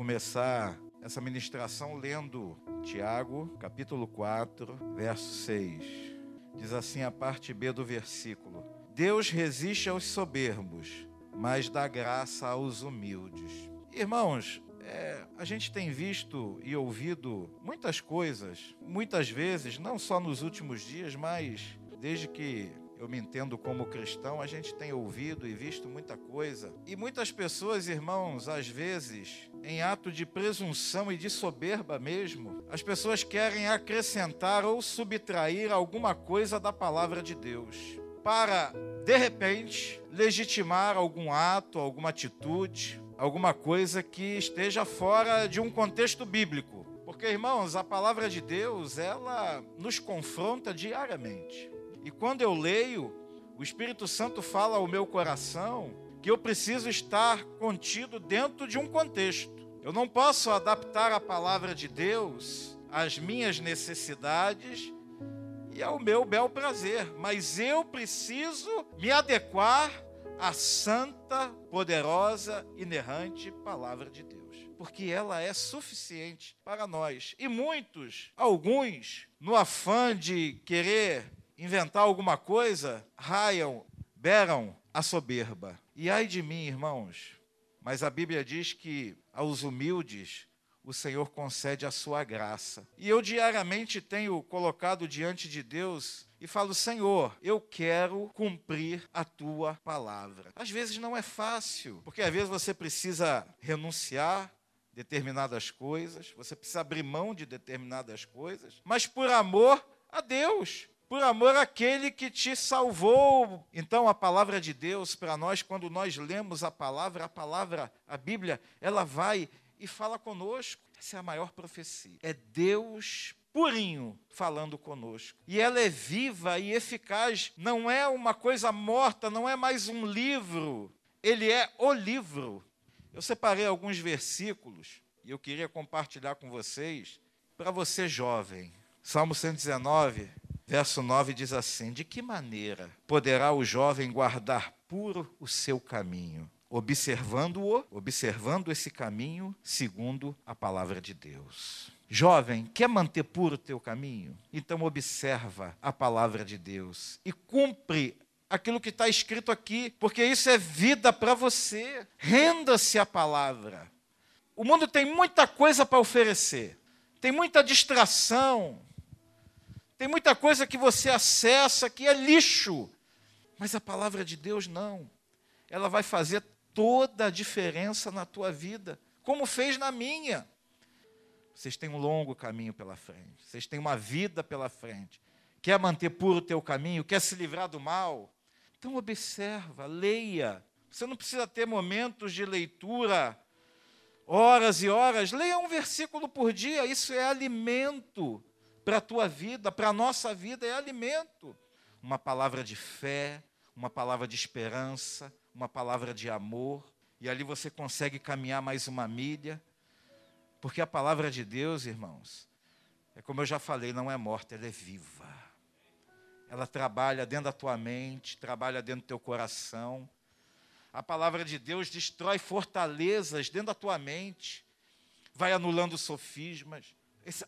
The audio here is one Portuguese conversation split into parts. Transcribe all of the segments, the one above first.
começar essa ministração lendo Tiago, capítulo 4, verso 6. Diz assim a parte B do versículo: Deus resiste aos soberbos, mas dá graça aos humildes. Irmãos, é, a gente tem visto e ouvido muitas coisas, muitas vezes, não só nos últimos dias, mas desde que eu me entendo como cristão, a gente tem ouvido e visto muita coisa. E muitas pessoas, irmãos, às vezes, em ato de presunção e de soberba mesmo, as pessoas querem acrescentar ou subtrair alguma coisa da palavra de Deus. Para, de repente, legitimar algum ato, alguma atitude, alguma coisa que esteja fora de um contexto bíblico. Porque, irmãos, a palavra de Deus, ela nos confronta diariamente. E quando eu leio, o Espírito Santo fala ao meu coração que eu preciso estar contido dentro de um contexto. Eu não posso adaptar a palavra de Deus às minhas necessidades e ao meu bel prazer, mas eu preciso me adequar à santa, poderosa, inerrante palavra de Deus, porque ela é suficiente para nós. E muitos, alguns, no afã de querer inventar alguma coisa, raiam, beram a soberba. E ai de mim, irmãos, mas a Bíblia diz que aos humildes o Senhor concede a sua graça. E eu diariamente tenho colocado diante de Deus e falo: Senhor, eu quero cumprir a tua palavra. Às vezes não é fácil, porque às vezes você precisa renunciar determinadas coisas, você precisa abrir mão de determinadas coisas, mas por amor a Deus por amor àquele que te salvou. Então, a palavra de Deus para nós, quando nós lemos a palavra, a palavra, a Bíblia, ela vai e fala conosco. Essa é a maior profecia. É Deus purinho falando conosco. E ela é viva e eficaz, não é uma coisa morta, não é mais um livro. Ele é o livro. Eu separei alguns versículos e eu queria compartilhar com vocês para você jovem. Salmo 119, Verso 9 diz assim: De que maneira poderá o jovem guardar puro o seu caminho? Observando-o, observando esse caminho segundo a palavra de Deus. Jovem, quer manter puro o teu caminho? Então observa a palavra de Deus e cumpre aquilo que está escrito aqui, porque isso é vida para você. Renda-se à palavra. O mundo tem muita coisa para oferecer, tem muita distração, tem muita coisa que você acessa que é lixo, mas a palavra de Deus não. Ela vai fazer toda a diferença na tua vida, como fez na minha. Vocês têm um longo caminho pela frente, vocês têm uma vida pela frente. Quer manter puro o teu caminho, quer se livrar do mal? Então observa, leia. Você não precisa ter momentos de leitura, horas e horas. Leia um versículo por dia, isso é alimento para a tua vida, para a nossa vida, é alimento. Uma palavra de fé, uma palavra de esperança, uma palavra de amor, e ali você consegue caminhar mais uma milha, porque a palavra de Deus, irmãos, é como eu já falei, não é morta, ela é viva. Ela trabalha dentro da tua mente, trabalha dentro do teu coração. A palavra de Deus destrói fortalezas dentro da tua mente, vai anulando sofismas,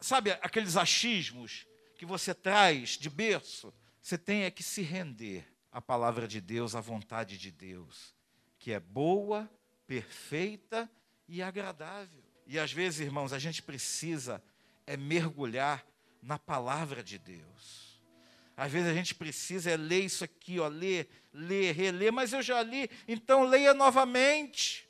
sabe aqueles achismos que você traz de berço? Você tem é que se render à palavra de Deus, à vontade de Deus, que é boa, perfeita e agradável. E às vezes, irmãos, a gente precisa é mergulhar na palavra de Deus. Às vezes a gente precisa é ler isso aqui, ó, ler, ler, reler, mas eu já li, então leia novamente.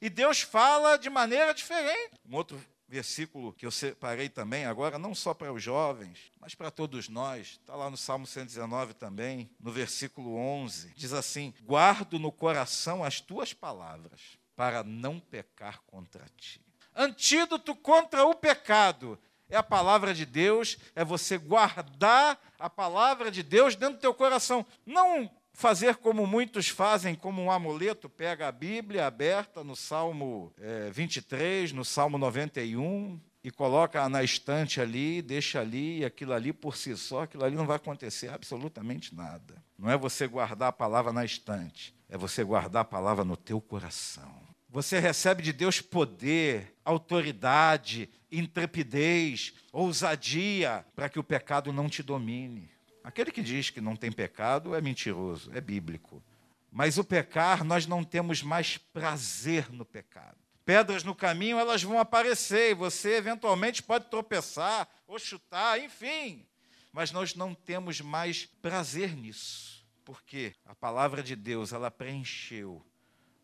E Deus fala de maneira diferente. Um outro versículo que eu separei também agora, não só para os jovens, mas para todos nós. Está lá no Salmo 119 também, no versículo 11. Diz assim: Guardo no coração as tuas palavras, para não pecar contra ti. Antídoto contra o pecado é a palavra de Deus, é você guardar a palavra de Deus dentro do teu coração. Não fazer como muitos fazem, como um amuleto, pega a Bíblia aberta no Salmo é, 23, no Salmo 91, e coloca na estante ali, deixa ali, e aquilo ali por si só, aquilo ali não vai acontecer absolutamente nada. Não é você guardar a palavra na estante, é você guardar a palavra no teu coração. Você recebe de Deus poder, autoridade, intrepidez, ousadia, para que o pecado não te domine. Aquele que diz que não tem pecado é mentiroso, é bíblico. Mas o pecar, nós não temos mais prazer no pecado. Pedras no caminho, elas vão aparecer e você eventualmente pode tropeçar ou chutar, enfim. Mas nós não temos mais prazer nisso. Porque a palavra de Deus, ela preencheu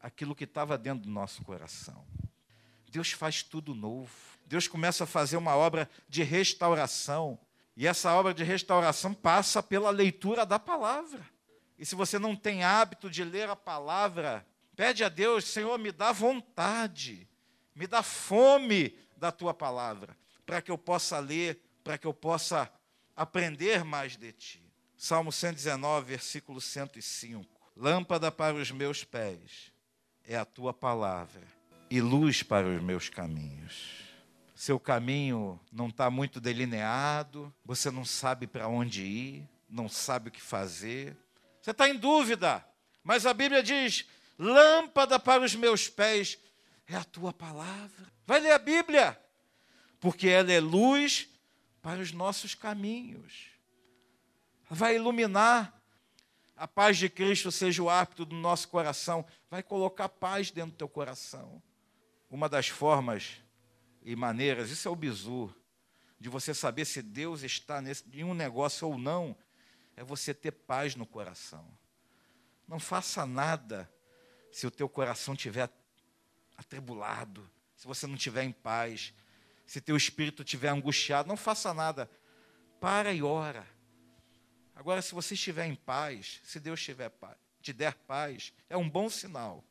aquilo que estava dentro do nosso coração. Deus faz tudo novo. Deus começa a fazer uma obra de restauração. E essa obra de restauração passa pela leitura da palavra. E se você não tem hábito de ler a palavra, pede a Deus, Senhor, me dá vontade, me dá fome da tua palavra, para que eu possa ler, para que eu possa aprender mais de ti. Salmo 119, versículo 105. Lâmpada para os meus pés é a tua palavra e luz para os meus caminhos. Seu caminho não está muito delineado, você não sabe para onde ir, não sabe o que fazer, você está em dúvida, mas a Bíblia diz: lâmpada para os meus pés é a tua palavra. Vai ler a Bíblia, porque ela é luz para os nossos caminhos. Vai iluminar a paz de Cristo seja o árbitro do nosso coração, vai colocar paz dentro do teu coração. Uma das formas e maneiras, isso é o bizu, de você saber se Deus está nesse, em um negócio ou não, é você ter paz no coração. Não faça nada se o teu coração estiver atribulado, se você não estiver em paz, se teu espírito estiver angustiado, não faça nada. Para e ora. Agora, se você estiver em paz, se Deus tiver paz, te der paz, é um bom sinal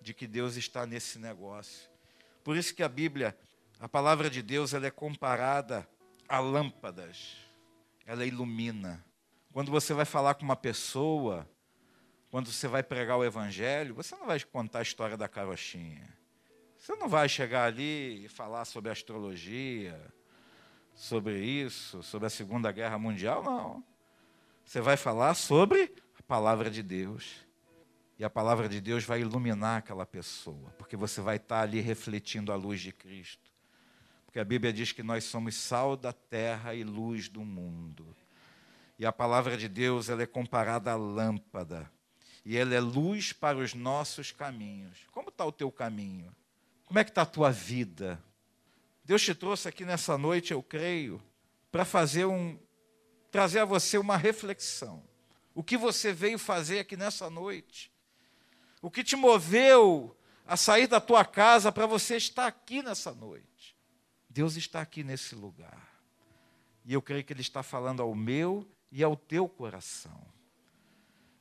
de que Deus está nesse negócio. Por isso que a Bíblia, a palavra de Deus, ela é comparada a lâmpadas. Ela ilumina. Quando você vai falar com uma pessoa, quando você vai pregar o evangelho, você não vai contar a história da carochinha. Você não vai chegar ali e falar sobre astrologia, sobre isso, sobre a Segunda Guerra Mundial, não. Você vai falar sobre a palavra de Deus. E a palavra de Deus vai iluminar aquela pessoa, porque você vai estar ali refletindo a luz de Cristo. Porque a Bíblia diz que nós somos sal da terra e luz do mundo. E a palavra de Deus ela é comparada à lâmpada. E ela é luz para os nossos caminhos. Como está o teu caminho? Como é que está a tua vida? Deus te trouxe aqui nessa noite, eu creio, para fazer um, trazer a você uma reflexão. O que você veio fazer aqui nessa noite? O que te moveu a sair da tua casa para você estar aqui nessa noite? Deus está aqui nesse lugar. E eu creio que Ele está falando ao meu e ao teu coração.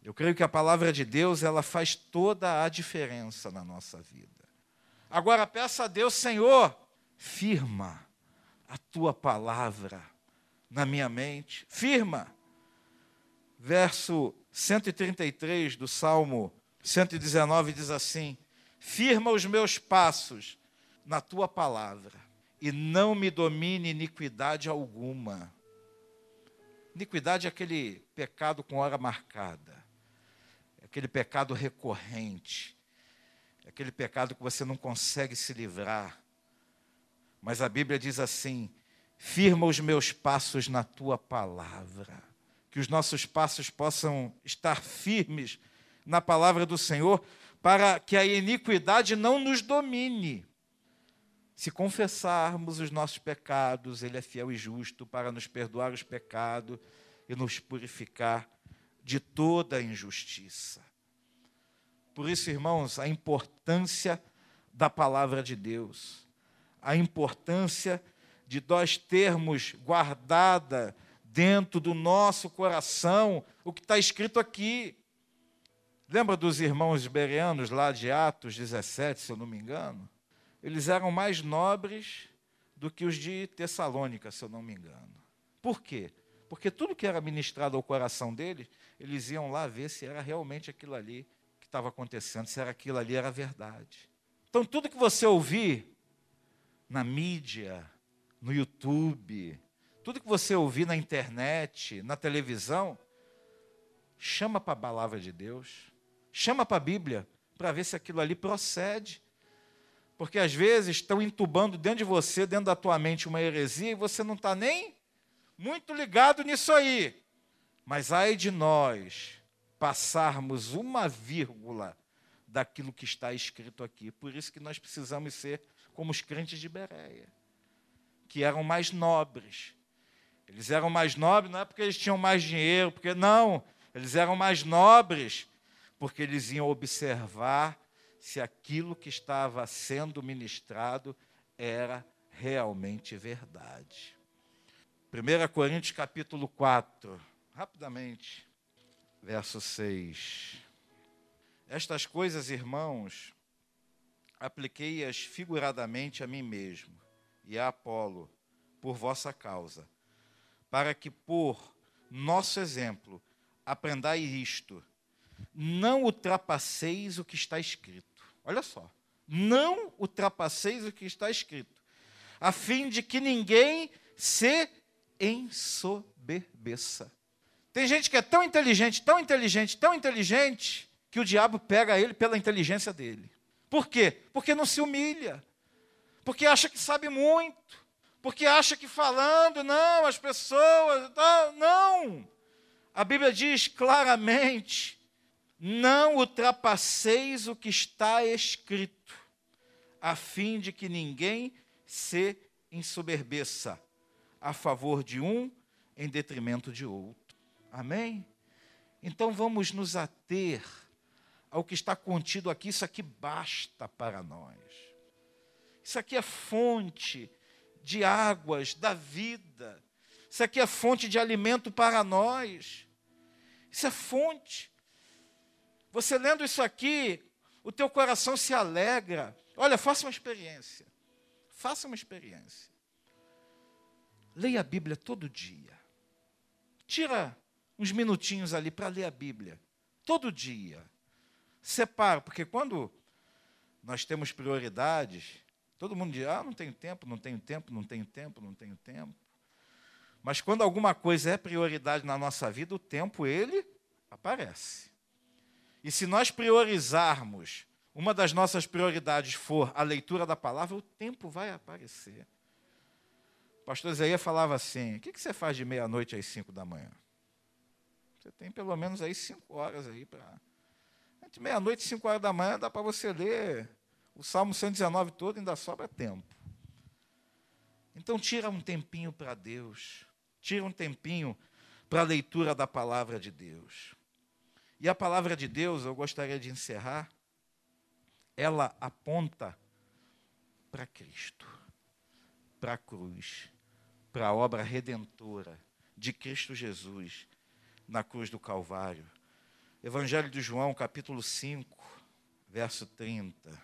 Eu creio que a palavra de Deus, ela faz toda a diferença na nossa vida. Agora peça a Deus, Senhor, firma a tua palavra na minha mente, firma. Verso 133 do Salmo 119 diz assim: Firma os meus passos na tua palavra, e não me domine iniquidade alguma. Iniquidade é aquele pecado com hora marcada, é aquele pecado recorrente, é aquele pecado que você não consegue se livrar. Mas a Bíblia diz assim: Firma os meus passos na tua palavra. Que os nossos passos possam estar firmes na palavra do Senhor, para que a iniquidade não nos domine. Se confessarmos os nossos pecados, Ele é fiel e justo para nos perdoar os pecados e nos purificar de toda a injustiça. Por isso, irmãos, a importância da palavra de Deus, a importância de nós termos guardada dentro do nosso coração o que está escrito aqui. Lembra dos irmãos bereanos lá de Atos 17, se eu não me engano? Eles eram mais nobres do que os de Tessalônica, se eu não me engano. Por quê? Porque tudo que era ministrado ao coração deles, eles iam lá ver se era realmente aquilo ali que estava acontecendo, se era aquilo ali era verdade. Então, tudo que você ouvir na mídia, no YouTube, tudo que você ouvir na internet, na televisão, chama para a palavra de Deus, chama para a Bíblia, para ver se aquilo ali procede, Porque às vezes estão entubando dentro de você, dentro da tua mente, uma heresia e você não está nem muito ligado nisso aí. Mas ai de nós passarmos uma vírgula daquilo que está escrito aqui. Por isso que nós precisamos ser como os crentes de Bereia, que eram mais nobres. Eles eram mais nobres não é porque eles tinham mais dinheiro, porque não, eles eram mais nobres porque eles iam observar se aquilo que estava sendo ministrado era realmente verdade. 1 Coríntios capítulo 4, rapidamente, verso 6. Estas coisas, irmãos, apliquei-as figuradamente a mim mesmo e a Apolo, por vossa causa, para que por nosso exemplo aprendai isto: não ultrapasseis o que está escrito. Olha só, não ultrapasseis o que está escrito, a fim de que ninguém se ensoberbeça. Tem gente que é tão inteligente, tão inteligente, tão inteligente, que o diabo pega ele pela inteligência dele. Por quê? Porque não se humilha. Porque acha que sabe muito. Porque acha que falando, não, as pessoas, não. A Bíblia diz claramente: não ultrapasseis o que está escrito, a fim de que ninguém se ensoberbeça a favor de um em detrimento de outro. Amém? Então vamos nos ater ao que está contido aqui, isso aqui basta para nós. Isso aqui é fonte de águas da vida. Isso aqui é fonte de alimento para nós. Isso é fonte. Você lendo isso aqui, o teu coração se alegra. Olha, faça uma experiência. Faça uma experiência. Leia a Bíblia todo dia. Tira uns minutinhos ali para ler a Bíblia. Todo dia separa, porque quando nós temos prioridades, todo mundo diz: ah, não tenho tempo, não tenho tempo, não tenho tempo, não tenho tempo. Mas quando alguma coisa é prioridade na nossa vida, o tempo ele aparece. E se nós priorizarmos, uma das nossas prioridades for a leitura da palavra, o tempo vai aparecer. O pastor Zé falava assim: o que você faz de meia-noite às cinco da manhã? Você tem pelo menos aí cinco horas aí para de meia-noite e cinco horas da manhã dá para você ler o Salmo 119 todo, ainda sobra tempo. Então tira um tempinho para Deus. Tira um tempinho para a leitura da palavra de Deus. E a palavra de Deus, eu gostaria de encerrar, ela aponta para Cristo, para a cruz, para a obra redentora de Cristo Jesus na cruz do Calvário. Evangelho de João, capítulo 5, verso 30,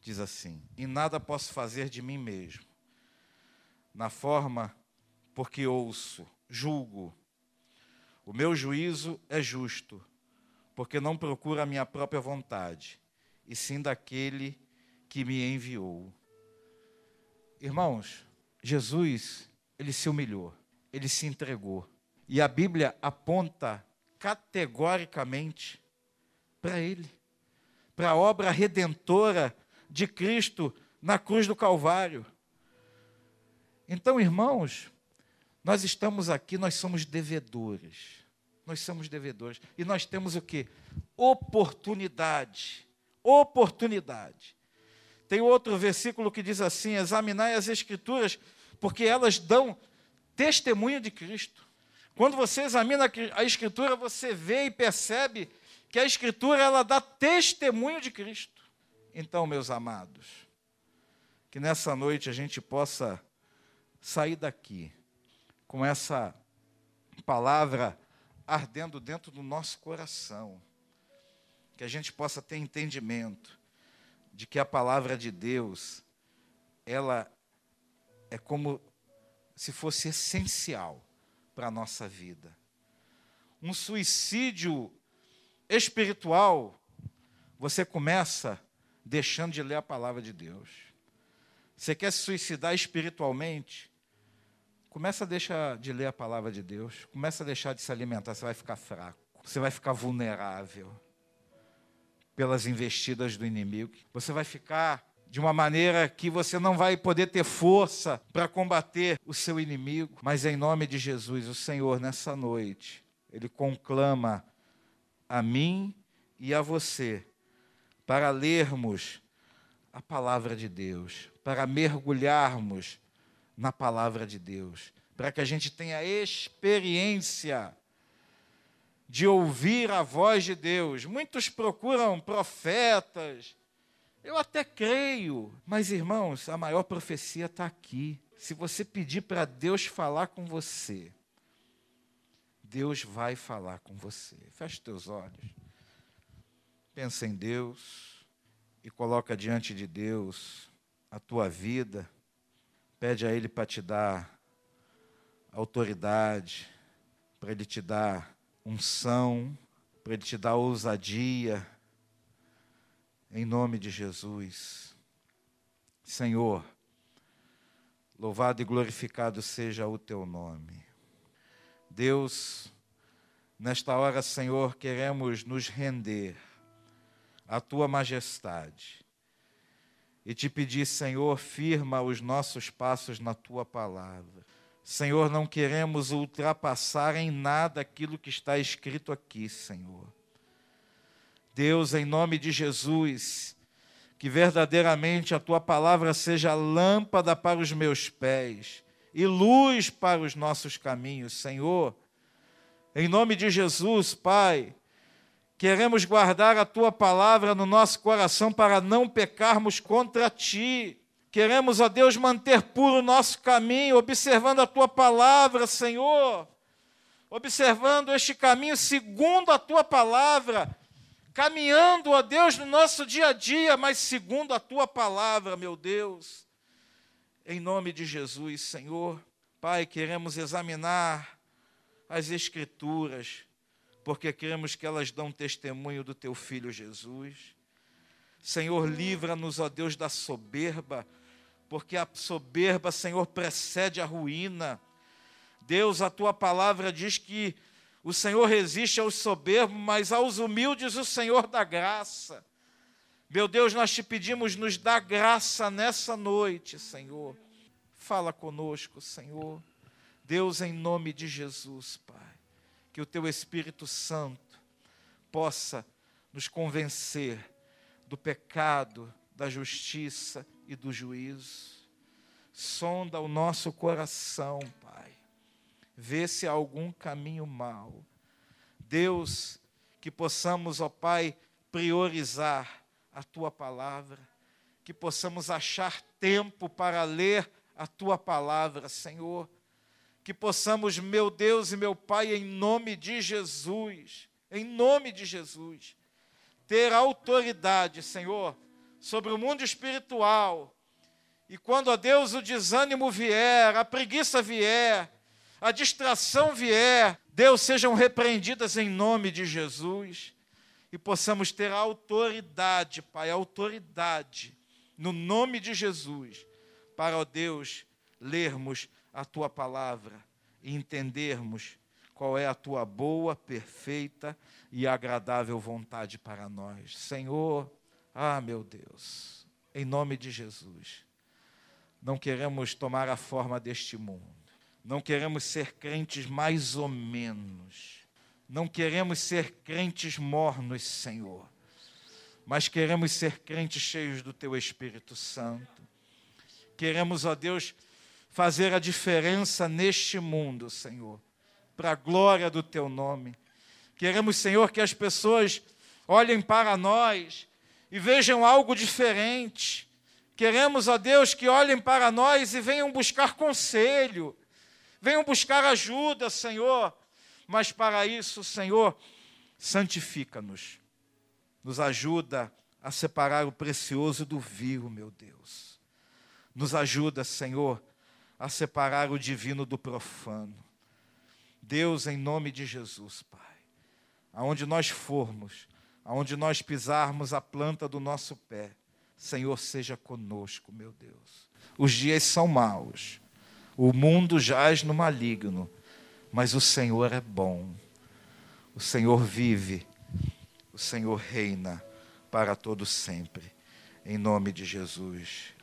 diz assim: E nada posso fazer de mim mesmo, na forma porque ouço, julgo. O meu juízo é justo, porque não procura a minha própria vontade, e sim daquele que me enviou. Irmãos, Jesus, ele se humilhou, ele se entregou. E a Bíblia aponta categoricamente para Ele, para a obra redentora de Cristo na cruz do Calvário. Então, irmãos, nós estamos aqui, nós somos devedores. Nós somos devedores. E nós temos o que? Oportunidade. Oportunidade. Tem outro versículo que diz assim: examinai as Escrituras, porque elas dão testemunho de Cristo. Quando você examina a Escritura, você vê e percebe que a Escritura ela dá testemunho de Cristo. Então, meus amados, que nessa noite a gente possa sair daqui com essa palavra ardendo dentro do nosso coração, que a gente possa ter entendimento de que a palavra de Deus ela é como se fosse essencial para a nossa vida. Um suicídio espiritual, você começa deixando de ler a palavra de Deus. Você quer se suicidar espiritualmente? Começa a deixar de ler a palavra de Deus. Começa a deixar de se alimentar. Você vai ficar fraco. Você vai ficar vulnerável pelas investidas do inimigo. Você vai ficar de uma maneira que você não vai poder ter força para combater o seu inimigo, mas em nome de Jesus, o Senhor, nessa noite, Ele conclama a mim e a você para lermos a palavra de Deus, para mergulharmos na palavra de Deus, para que a gente tenha experiência de ouvir a voz de Deus. Muitos procuram profetas, eu até creio, mas irmãos, a maior profecia está aqui. Se você pedir para Deus falar com você, Deus vai falar com você. Feche teus olhos. Pensa em Deus e coloca diante de Deus a tua vida. Pede a Ele para te dar autoridade, para Ele te dar unção, para Ele te dar ousadia em nome de Jesus. Senhor, louvado e glorificado seja o teu nome. Deus, nesta hora, Senhor, queremos nos render à tua majestade e te pedir, Senhor, firma os nossos passos na tua palavra. Senhor, não queremos ultrapassar em nada aquilo que está escrito aqui, Senhor. Deus, em nome de Jesus, que verdadeiramente a tua palavra seja lâmpada para os meus pés e luz para os nossos caminhos, Senhor. Em nome de Jesus, Pai, queremos guardar a tua palavra no nosso coração para não pecarmos contra ti. Queremos, ó Deus, manter puro o nosso caminho, observando a tua palavra, Senhor. Observando este caminho segundo a tua palavra, caminhando, ó Deus, no nosso dia a dia, mas segundo a tua palavra, meu Deus. Em nome de Jesus, Senhor, Pai, queremos examinar as Escrituras, porque queremos que elas dão testemunho do teu filho Jesus. Senhor, livra-nos, ó Deus, da soberba, porque a soberba, Senhor, precede a ruína. Deus, a tua palavra diz que o Senhor resiste aos soberbos, mas aos humildes o Senhor dá graça. Meu Deus, nós te pedimos, nos dá graça nessa noite, Senhor. Fala conosco, Senhor. Deus, em nome de Jesus, Pai, que o teu Espírito Santo possa nos convencer do pecado, da justiça e do juízo. Sonda o nosso coração, Pai vê se há algum caminho mau. Deus, que possamos, ó Pai, priorizar a tua palavra, que possamos achar tempo para ler a tua palavra, Senhor. Que possamos, meu Deus e meu Pai, em nome de Jesus, em nome de Jesus, ter autoridade, Senhor, sobre o mundo espiritual. E quando, ó Deus, o desânimo vier, a preguiça vier, a distração vier, Deus sejam repreendidas em nome de Jesus e possamos ter autoridade, Pai, autoridade, no nome de Jesus, para, ó Deus, lermos a tua palavra e entendermos qual é a tua boa, perfeita e agradável vontade para nós. Senhor, ah, meu Deus, em nome de Jesus, não queremos tomar a forma deste mundo não queremos ser crentes mais ou menos. Não queremos ser crentes mornos, Senhor. Mas queremos ser crentes cheios do Teu Espírito Santo. Queremos, ó Deus, fazer a diferença neste mundo, Senhor, para a glória do Teu nome. Queremos, Senhor, que as pessoas olhem para nós e vejam algo diferente. Queremos, ó Deus, que olhem para nós e venham buscar conselho, Venham buscar ajuda, Senhor. Mas para isso, Senhor, santifica-nos. Nos ajuda a separar o precioso do vil, meu Deus. Nos ajuda, Senhor, a separar o divino do profano. Deus, em nome de Jesus, Pai, aonde nós formos, aonde nós pisarmos a planta do nosso pé, Senhor, seja conosco, meu Deus. Os dias são maus o mundo jaz no maligno, mas o Senhor é bom. O Senhor vive, o Senhor reina para todo sempre. em nome de Jesus.